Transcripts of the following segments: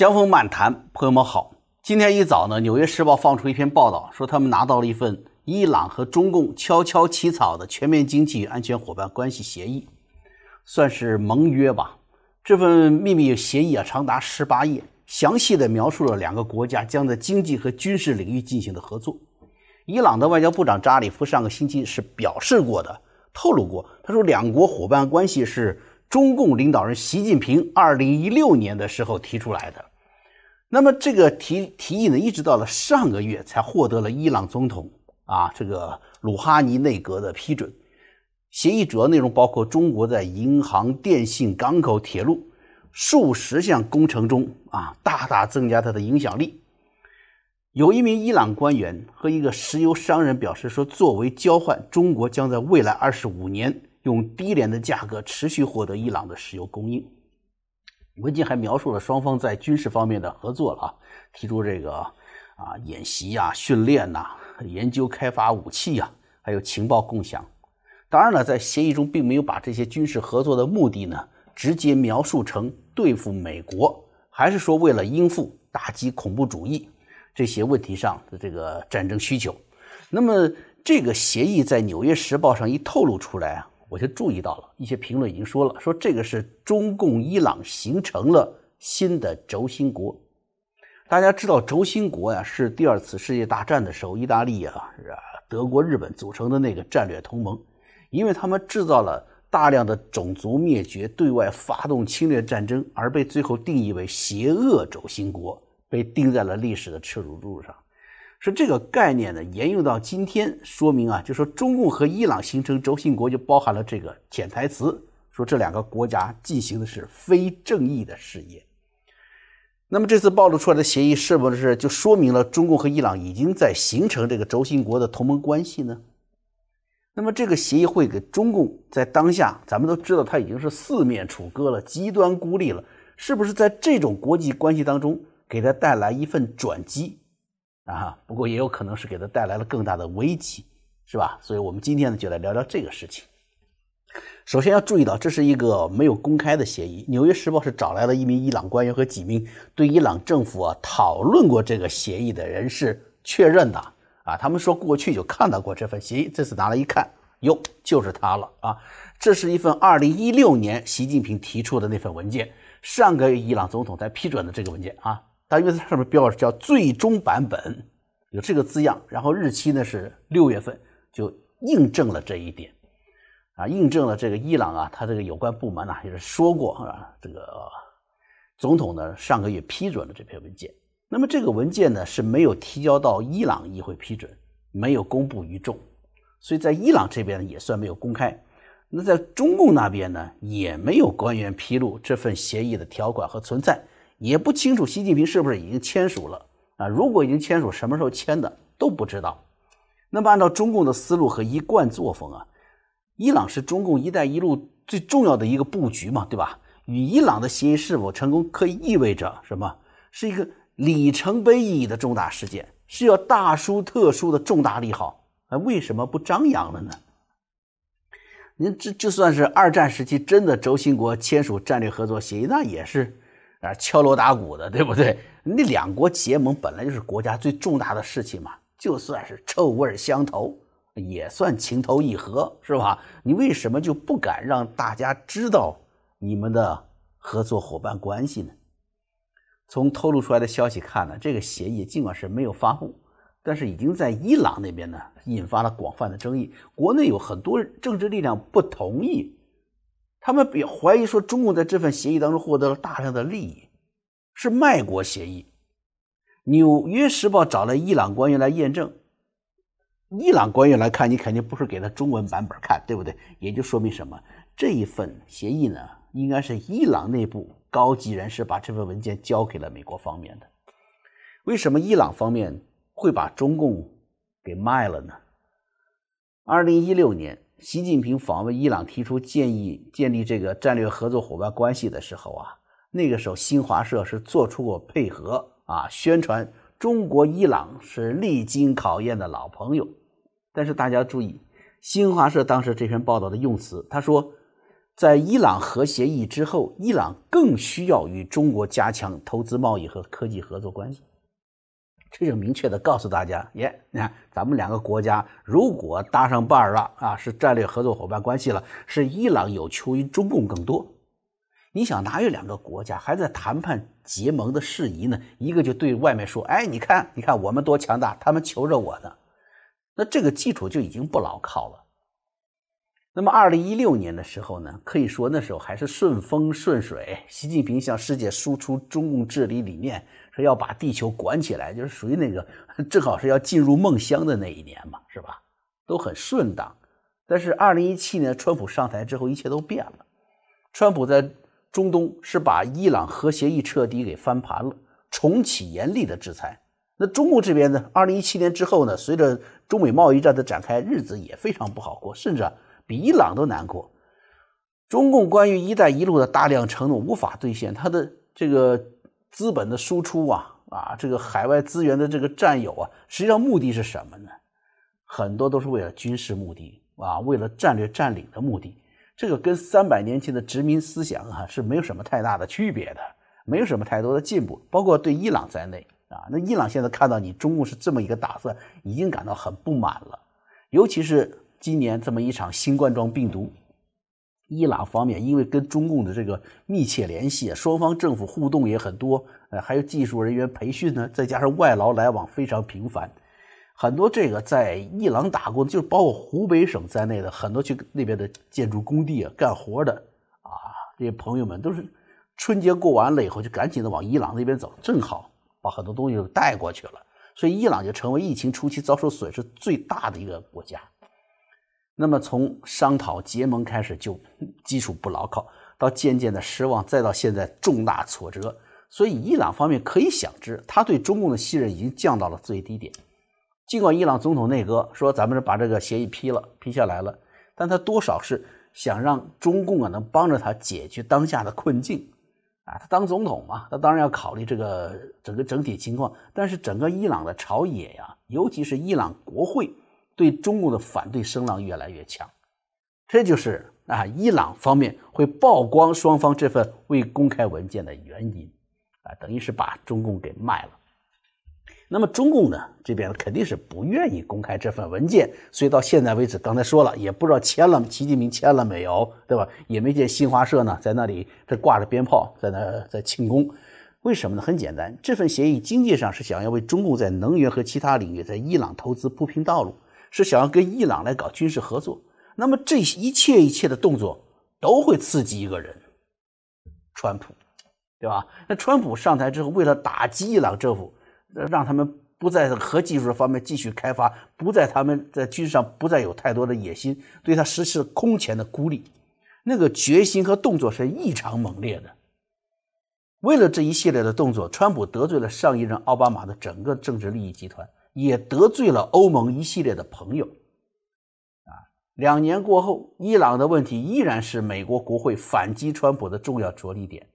江峰漫谈，朋友们好。今天一早呢，《纽约时报》放出一篇报道，说他们拿到了一份伊朗和中共悄悄起草的全面经济与安全伙伴关系协议，算是盟约吧。这份秘密协议啊，长达十八页，详细的描述了两个国家将在经济和军事领域进行的合作。伊朗的外交部长扎里夫上个星期是表示过的，透露过，他说两国伙伴关系是中共领导人习近平二零一六年的时候提出来的。那么这个提提议呢，一直到了上个月才获得了伊朗总统啊这个鲁哈尼内阁的批准。协议主要内容包括中国在银行、电信、港口、铁路数十项工程中啊大大增加它的影响力。有一名伊朗官员和一个石油商人表示说，作为交换，中国将在未来二十五年用低廉的价格持续获得伊朗的石油供应。文件还描述了双方在军事方面的合作了啊，提出这个啊演习呀、训练呐、研究开发武器呀，还有情报共享。当然了，在协议中并没有把这些军事合作的目的呢直接描述成对付美国，还是说为了应付打击恐怖主义这些问题上的这个战争需求。那么这个协议在《纽约时报》上一透露出来啊。我就注意到了一些评论已经说了，说这个是中共伊朗形成了新的轴心国。大家知道轴心国呀，是第二次世界大战的时候意大利啊、德国、日本组成的那个战略同盟，因为他们制造了大量的种族灭绝、对外发动侵略战争，而被最后定义为邪恶轴心国，被钉在了历史的耻辱柱上。是这个概念呢，沿用到今天，说明啊，就说中共和伊朗形成轴心国，就包含了这个潜台词，说这两个国家进行的是非正义的事业。那么这次暴露出来的协议，是不是就说明了中共和伊朗已经在形成这个轴心国的同盟关系呢？那么这个协议会给中共在当下，咱们都知道他已经是四面楚歌了，极端孤立了，是不是在这种国际关系当中给他带来一份转机？啊，不过也有可能是给他带来了更大的危机，是吧？所以我们今天呢，就来聊聊这个事情。首先要注意到，这是一个没有公开的协议，《纽约时报》是找来了一名伊朗官员和几名对伊朗政府啊讨论过这个协议的人士确认的啊。他们说过去就看到过这份协议，这次拿来一看，哟，就是它了啊！这是一份2016年习近平提出的那份文件，上个月伊朗总统才批准的这个文件啊。它因为它上面标着叫最终版本，有这个字样，然后日期呢是六月份，就印证了这一点，啊，印证了这个伊朗啊，他这个有关部门呢也是说过啊，这个总统呢上个月批准了这篇文件，那么这个文件呢是没有提交到伊朗议会批准，没有公布于众，所以在伊朗这边呢也算没有公开，那在中共那边呢也没有官员披露这份协议的条款和存在。也不清楚习近平是不是已经签署了啊？如果已经签署，什么时候签的都不知道。那么按照中共的思路和一贯作风啊，伊朗是中共“一带一路”最重要的一个布局嘛，对吧？与伊朗的协议是否成功，可以意味着什么？是一个里程碑意义的重大事件，是要大书特书的重大利好。那为什么不张扬了呢？您这就算是二战时期真的轴心国签署战略合作协议，那也是。啊，敲锣打鼓的，对不对？那两国结盟本来就是国家最重大的事情嘛，就算是臭味相投，也算情投意合，是吧？你为什么就不敢让大家知道你们的合作伙伴关系呢？从透露出来的消息看呢，这个协议尽管是没有发布，但是已经在伊朗那边呢引发了广泛的争议，国内有很多政治力量不同意。他们也怀疑说，中共在这份协议当中获得了大量的利益，是卖国协议。纽约时报找了伊朗官员来验证，伊朗官员来看，你肯定不是给他中文版本看，对不对？也就说明什么？这一份协议呢，应该是伊朗内部高级人士把这份文件交给了美国方面的。为什么伊朗方面会把中共给卖了呢？二零一六年。习近平访问伊朗，提出建议建立这个战略合作伙伴关系的时候啊，那个时候新华社是做出过配合啊，宣传中国伊朗是历经考验的老朋友。但是大家注意，新华社当时这篇报道的用词，他说在伊朗核协议之后，伊朗更需要与中国加强投资贸易和科技合作关系。这就明确的告诉大家，耶，你看咱们两个国家如果搭上伴儿了啊，是战略合作伙伴关系了，是伊朗有求于中共更多。你想哪有两个国家还在谈判结盟的事宜呢？一个就对外面说，哎，你看，你看我们多强大，他们求着我呢，那这个基础就已经不牢靠了。那么，二零一六年的时候呢，可以说那时候还是顺风顺水，习近平向世界输出中共治理理念，要把地球管起来，就是属于那个正好是要进入梦乡的那一年嘛，是吧？都很顺当。但是二零一七年川普上台之后，一切都变了。川普在中东是把伊朗核协议彻底给翻盘了，重启严厉的制裁。那中共这边呢，二零一七年之后呢，随着中美贸易战的展开，日子也非常不好过，甚至。比伊朗都难过。中共关于“一带一路”的大量承诺无法兑现，它的这个资本的输出啊啊，这个海外资源的这个占有啊，实际上目的是什么呢？很多都是为了军事目的啊，为了战略占领的目的。这个跟三百年前的殖民思想啊是没有什么太大的区别的，没有什么太多的进步。包括对伊朗在内啊，那伊朗现在看到你中共是这么一个打算，已经感到很不满了，尤其是。今年这么一场新冠状病毒，伊朗方面因为跟中共的这个密切联系，双方政府互动也很多，呃，还有技术人员培训呢，再加上外劳来往非常频繁，很多这个在伊朗打工，就包括湖北省在内的很多去那边的建筑工地啊干活的啊，这些朋友们都是春节过完了以后就赶紧的往伊朗那边走，正好把很多东西都带过去了，所以伊朗就成为疫情初期遭受损失最大的一个国家。那么从商讨结盟开始就基础不牢靠，到渐渐的失望，再到现在重大挫折，所以伊朗方面可以想知，他对中共的信任已经降到了最低点。尽管伊朗总统内阁说咱们是把这个协议批了，批下来了，但他多少是想让中共啊能帮着他解决当下的困境啊。他当总统嘛，他当然要考虑这个整个整体情况。但是整个伊朗的朝野呀，尤其是伊朗国会。对中共的反对声浪越来越强，这就是啊，伊朗方面会曝光双方这份未公开文件的原因，啊，等于是把中共给卖了。那么中共呢这边肯定是不愿意公开这份文件，所以到现在为止，刚才说了也不知道签了，习近平签了没有，对吧？也没见新华社呢在那里这挂着鞭炮在那在庆功，为什么呢？很简单，这份协议经济上是想要为中共在能源和其他领域在伊朗投资铺平道路。是想要跟伊朗来搞军事合作，那么这一切一切的动作都会刺激一个人，川普，对吧？那川普上台之后，为了打击伊朗政府，让他们不在核技术方面继续开发，不在他们在军事上不再有太多的野心，对他实施空前的孤立，那个决心和动作是异常猛烈的。为了这一系列的动作，川普得罪了上一任奥巴马的整个政治利益集团。也得罪了欧盟一系列的朋友，啊，两年过后，伊朗的问题依然是美国国会反击川普的重要着力点。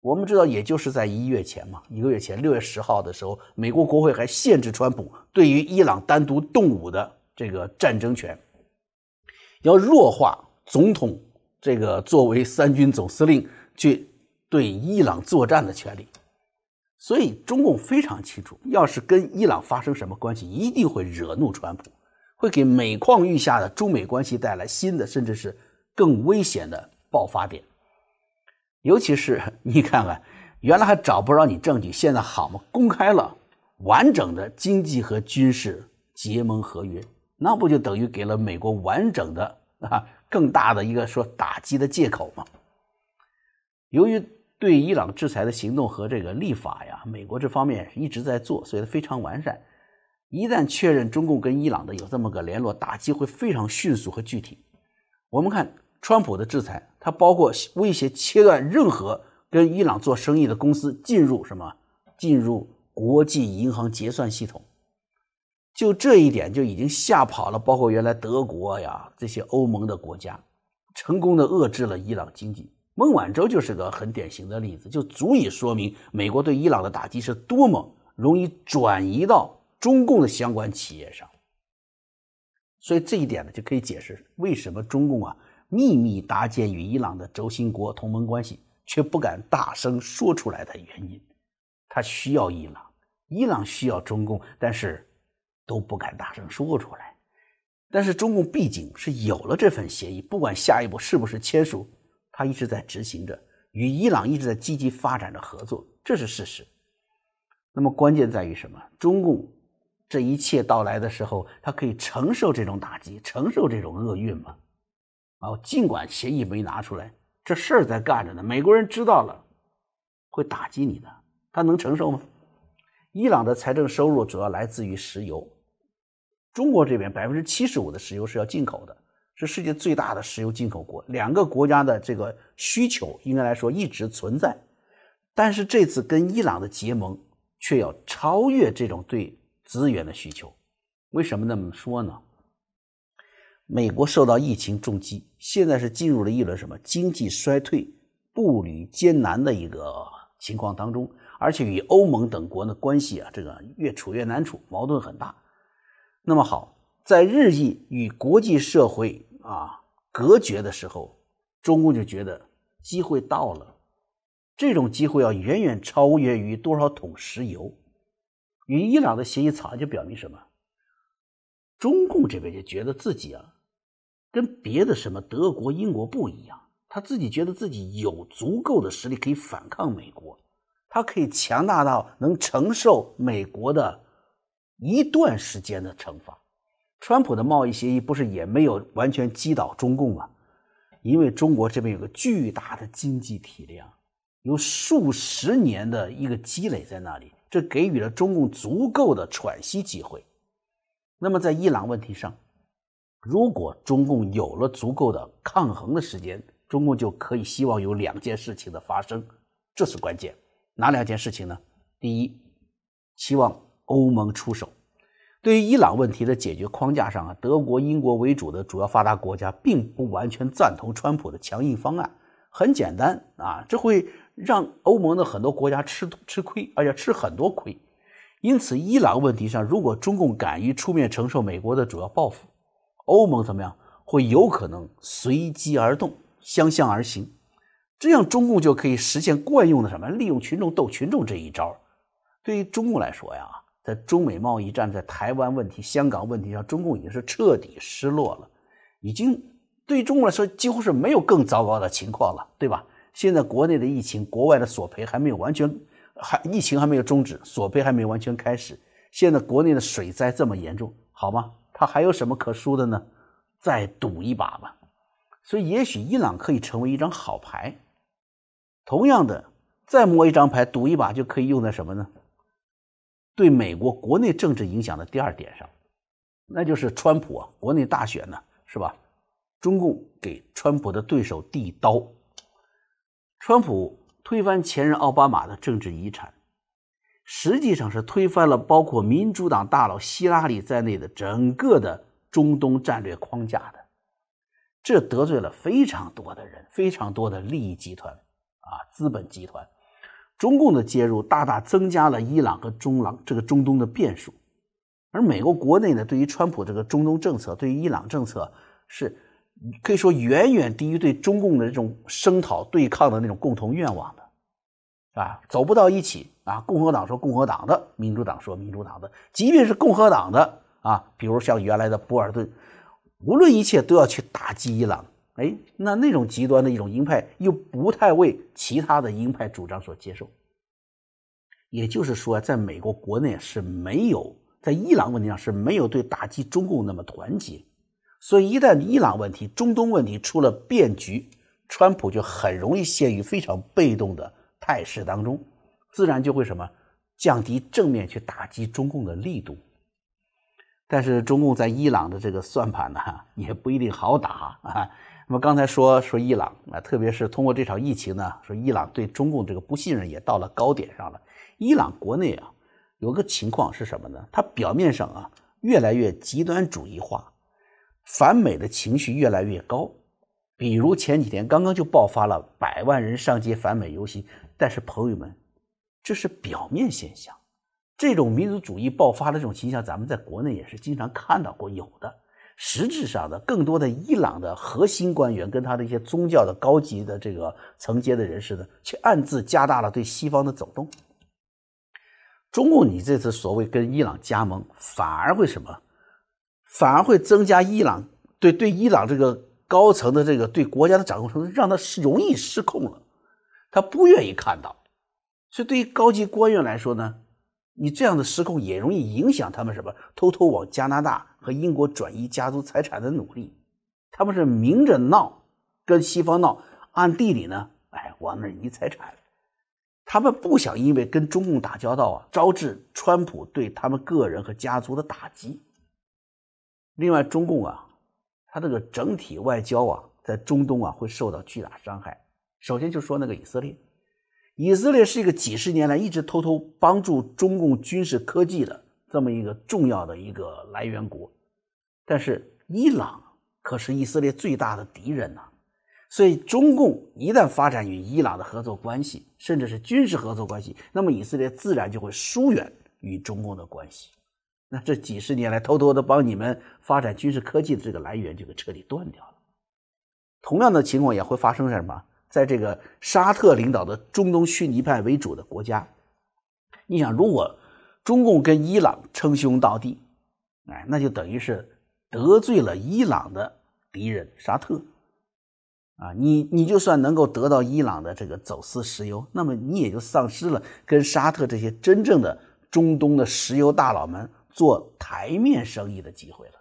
我们知道，也就是在一月前嘛，一个月前，六月十号的时候，美国国会还限制川普对于伊朗单独动武的这个战争权，要弱化总统这个作为三军总司令去对伊朗作战的权利。所以中共非常清楚，要是跟伊朗发生什么关系，一定会惹怒川普，会给每况愈下的中美关系带来新的，甚至是更危险的爆发点。尤其是你看看，原来还找不着你证据，现在好嘛，公开了完整的经济和军事结盟合约，那不就等于给了美国完整的啊更大的一个说打击的借口吗？由于。对伊朗制裁的行动和这个立法呀，美国这方面一直在做，所以它非常完善。一旦确认中共跟伊朗的有这么个联络，打击会非常迅速和具体。我们看川普的制裁，它包括威胁切断任何跟伊朗做生意的公司进入什么，进入国际银行结算系统。就这一点就已经吓跑了，包括原来德国呀这些欧盟的国家，成功的遏制了伊朗经济。孟晚舟就是个很典型的例子，就足以说明美国对伊朗的打击是多么容易转移到中共的相关企业上。所以这一点呢，就可以解释为什么中共啊秘密搭建与伊朗的轴心国同盟关系，却不敢大声说出来的原因。他需要伊朗，伊朗需要中共，但是都不敢大声说出来。但是中共毕竟是有了这份协议，不管下一步是不是签署，他一直在执行着，与伊朗一直在积极发展着合作，这是事实。那么关键在于什么？中共这一切到来的时候，他可以承受这种打击，承受这种厄运吗？啊，尽管协议没拿出来，这事儿在干着呢。美国人知道了，会打击你的，他能承受吗？伊朗的财政收入主要来自于石油，中国这边百分之七十五的石油是要进口的，是世界最大的石油进口国。两个国家的这个需求应该来说一直存在，但是这次跟伊朗的结盟。却要超越这种对资源的需求，为什么那么说呢？美国受到疫情重击，现在是进入了一轮什么经济衰退、步履艰难的一个情况当中，而且与欧盟等国的关系啊，这个越处越难处，矛盾很大。那么好，在日益与国际社会啊隔绝的时候，中共就觉得机会到了。这种机会要远远超越于多少桶石油。与伊朗的协议草案就表明什么？中共这边就觉得自己啊，跟别的什么德国、英国不一样，他自己觉得自己有足够的实力可以反抗美国，他可以强大到能承受美国的一段时间的惩罚。川普的贸易协议不是也没有完全击倒中共吗？因为中国这边有个巨大的经济体量。有数十年的一个积累在那里，这给予了中共足够的喘息机会。那么在伊朗问题上，如果中共有了足够的抗衡的时间，中共就可以希望有两件事情的发生，这是关键。哪两件事情呢？第一，希望欧盟出手。对于伊朗问题的解决框架上啊，德国、英国为主的主要发达国家并不完全赞同川普的强硬方案。很简单啊，这会。让欧盟的很多国家吃吃亏，而且吃很多亏。因此，伊朗问题上，如果中共敢于出面承受美国的主要报复，欧盟怎么样？会有可能随机而动，相向而行。这样，中共就可以实现惯用的什么？利用群众斗群众这一招。对于中共来说呀，在中美贸易战、在台湾问题、香港问题上，中共已经是彻底失落了，已经对中国来说几乎是没有更糟糕的情况了，对吧？现在国内的疫情，国外的索赔还没有完全，还疫情还没有终止，索赔还没有完全开始。现在国内的水灾这么严重，好吗？他还有什么可输的呢？再赌一把吧。所以，也许伊朗可以成为一张好牌。同样的，再摸一张牌，赌一把就可以用在什么呢？对美国国内政治影响的第二点上，那就是川普啊，国内大选呢，是吧？中共给川普的对手递刀。川普推翻前任奥巴马的政治遗产，实际上是推翻了包括民主党大佬希拉里在内的整个的中东战略框架的，这得罪了非常多的人，非常多的利益集团啊，资本集团。中共的介入大大增加了伊朗和中朗这个中东的变数，而美国国内呢，对于川普这个中东政策，对于伊朗政策是。可以说远远低于对中共的这种声讨对抗的那种共同愿望的，啊，走不到一起啊。共和党说共和党的，民主党说民主党的，即便是共和党的啊，比如像原来的波尔顿，无论一切都要去打击伊朗。哎，那那种极端的一种鹰派又不太为其他的鹰派主张所接受。也就是说，在美国国内是没有在伊朗问题上是没有对打击中共那么团结。所以，一旦伊朗问题、中东问题出了变局，川普就很容易陷于非常被动的态势当中，自然就会什么降低正面去打击中共的力度。但是，中共在伊朗的这个算盘呢，也不一定好打啊。那么刚才说说伊朗啊，特别是通过这场疫情呢，说伊朗对中共这个不信任也到了高点上了。伊朗国内啊，有个情况是什么呢？它表面上啊，越来越极端主义化。反美的情绪越来越高，比如前几天刚刚就爆发了百万人上街反美游行，但是朋友们，这是表面现象。这种民族主义爆发的这种倾向，咱们在国内也是经常看到过有的。实质上的更多的伊朗的核心官员跟他的一些宗教的高级的这个层阶的人士呢，却暗自加大了对西方的走动。中共，你这次所谓跟伊朗加盟，反而会什么？反而会增加伊朗对对伊朗这个高层的这个对国家的掌控程度，让他容易失控了。他不愿意看到，所以对于高级官员来说呢，你这样的失控也容易影响他们什么？偷偷往加拿大和英国转移家族财产的努力。他们是明着闹，跟西方闹，暗地里呢，哎，往那儿移财产。他们不想因为跟中共打交道啊，招致川普对他们个人和家族的打击。另外，中共啊，他这个整体外交啊，在中东啊会受到巨大伤害。首先就说那个以色列，以色列是一个几十年来一直偷偷帮助中共军事科技的这么一个重要的一个来源国，但是伊朗可是以色列最大的敌人呐。所以，中共一旦发展与伊朗的合作关系，甚至是军事合作关系，那么以色列自然就会疏远与中共的关系。那这几十年来偷偷的帮你们发展军事科技的这个来源就给彻底断掉了。同样的情况也会发生在什么？在这个沙特领导的中东逊尼派为主的国家，你想，如果中共跟伊朗称兄道弟，哎，那就等于是得罪了伊朗的敌人沙特。啊，你你就算能够得到伊朗的这个走私石油，那么你也就丧失了跟沙特这些真正的中东的石油大佬们做台面生意的机会了。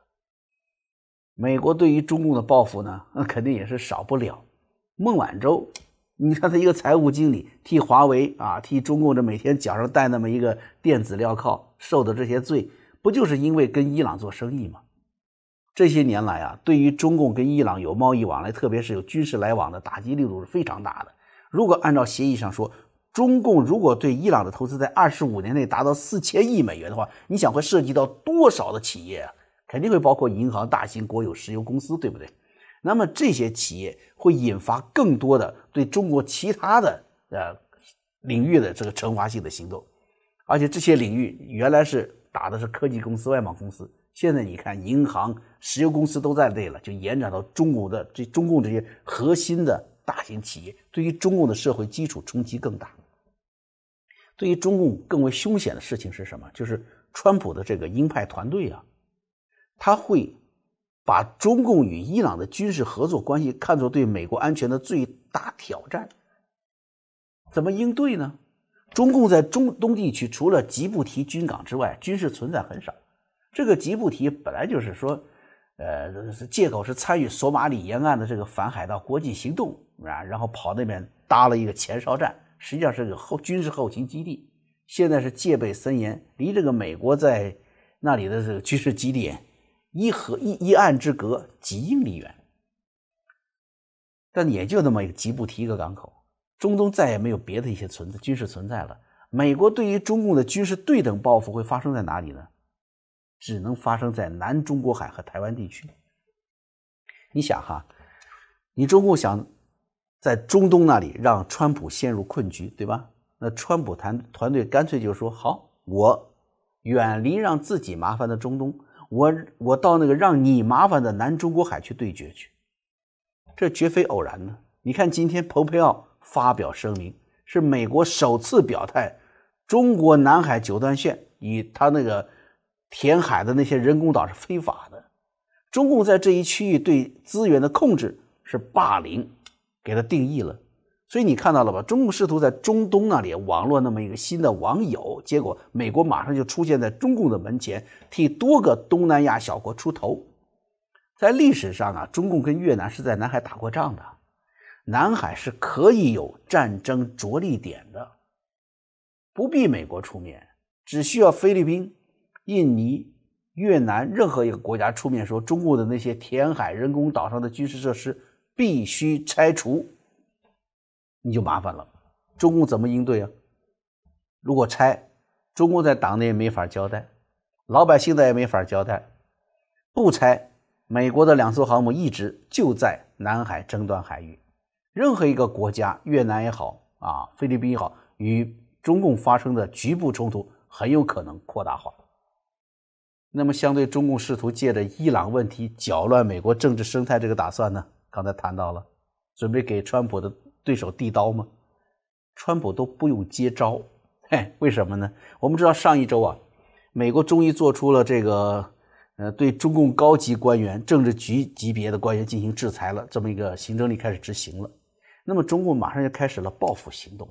美国对于中共的报复呢，那肯定也是少不了。孟晚舟，你看他一个财务经理，替华为啊，替中共这每天脚上戴那么一个电子镣铐，受的这些罪，不就是因为跟伊朗做生意吗？这些年来啊，对于中共跟伊朗有贸易往来，特别是有军事来往的打击力度是非常大的。如果按照协议上说，中共如果对伊朗的投资在二十五年内达到四千亿美元的话，你想会涉及到多少的企业啊？肯定会包括银行、大型国有石油公司，对不对？那么这些企业会引发更多的对中国其他的呃领域的这个惩罚性的行动，而且这些领域原来是打的是科技公司、外贸公司。现在你看，银行、石油公司都在内了，就延展到中国的这中共这些核心的大型企业，对于中共的社会基础冲击更大。对于中共更为凶险的事情是什么？就是川普的这个鹰派团队啊，他会把中共与伊朗的军事合作关系看作对美国安全的最大挑战。怎么应对呢？中共在中东地区除了吉布提军港之外，军事存在很少。这个吉布提本来就是说，呃，借口是参与索马里沿岸的这个反海盗国际行动啊，然后跑那边搭了一个前哨站，实际上是个后军事后勤基地。现在是戒备森严，离这个美国在那里的这个军事基地一河一一岸之隔，几英里远。但也就那么一个吉布提一个港口，中东再也没有别的一些存在军事存在了。美国对于中共的军事对等报复会发生在哪里呢？只能发生在南中国海和台湾地区。你想哈，你中共想在中东那里让川普陷入困局，对吧？那川普团团队干脆就说：“好，我远离让自己麻烦的中东，我我到那个让你麻烦的南中国海去对决去。”这绝非偶然呢。你看，今天蓬佩奥发表声明，是美国首次表态，中国南海九段线与他那个。填海的那些人工岛是非法的，中共在这一区域对资源的控制是霸凌，给他定义了。所以你看到了吧？中共试图在中东那里网络那么一个新的网友，结果美国马上就出现在中共的门前，替多个东南亚小国出头。在历史上啊，中共跟越南是在南海打过仗的，南海是可以有战争着力点的，不必美国出面，只需要菲律宾。印尼、越南任何一个国家出面说，中国的那些填海人工岛上的军事设施必须拆除，你就麻烦了。中共怎么应对啊？如果拆，中共在党内没法交代，老百姓的也没法交代；不拆，美国的两艘航母一直就在南海争端海域，任何一个国家，越南也好啊，菲律宾也好，与中共发生的局部冲突很有可能扩大化。那么，相对中共试图借着伊朗问题搅乱美国政治生态这个打算呢？刚才谈到了，准备给川普的对手递刀吗？川普都不用接招，嘿，为什么呢？我们知道上一周啊，美国终于做出了这个，呃，对中共高级官员、政治局级别的官员进行制裁了，这么一个行政令开始执行了。那么，中共马上就开始了报复行动，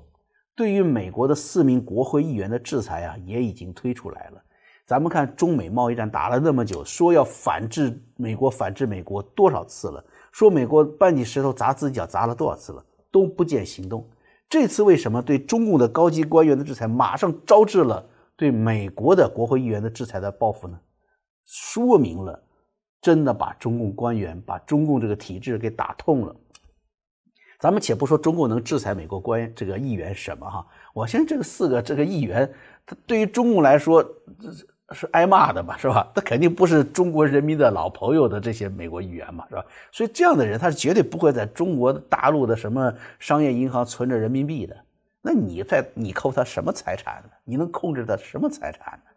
对于美国的四名国会议员的制裁啊，也已经推出来了。咱们看中美贸易战打了那么久，说要反制美国，反制美国多少次了？说美国搬起石头砸自己脚砸了多少次了？都不见行动。这次为什么对中共的高级官员的制裁，马上招致了对美国的国会议员的制裁的报复呢？说明了，真的把中共官员、把中共这个体制给打痛了。咱们且不说中共能制裁美国官这个议员什么哈，我相信这个四个这个议员，他对于中共来说是挨骂的嘛，是吧？他肯定不是中国人民的老朋友的这些美国议员嘛，是吧？所以这样的人他是绝对不会在中国大陆的什么商业银行存着人民币的。那你在你扣他什么财产呢？你能控制他什么财产呢？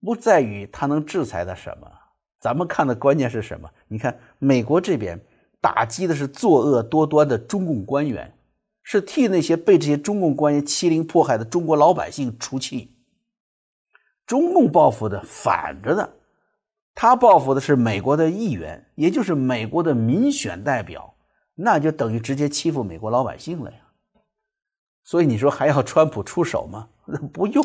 不在于他能制裁他什么，咱们看的关键是什么？你看美国这边打击的是作恶多端的中共官员，是替那些被这些中共官员欺凌迫害的中国老百姓出气。中共报复的反着的，他报复的是美国的议员，也就是美国的民选代表，那就等于直接欺负美国老百姓了呀。所以你说还要川普出手吗？不用，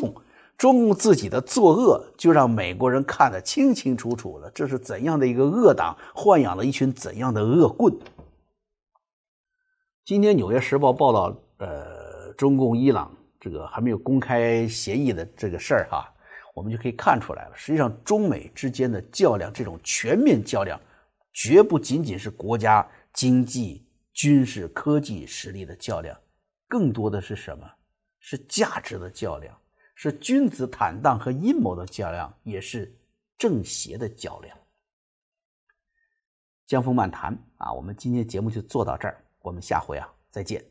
中共自己的作恶就让美国人看得清清楚楚了，这是怎样的一个恶党，豢养了一群怎样的恶棍。今天《纽约时报》报道，呃，中共伊朗这个还没有公开协议的这个事儿哈。我们就可以看出来了，实际上中美之间的较量，这种全面较量，绝不仅仅是国家经济、军事、科技实力的较量，更多的是什么？是价值的较量，是君子坦荡和阴谋的较量，也是正邪的较量。江峰漫谈啊，我们今天节目就做到这儿，我们下回啊再见。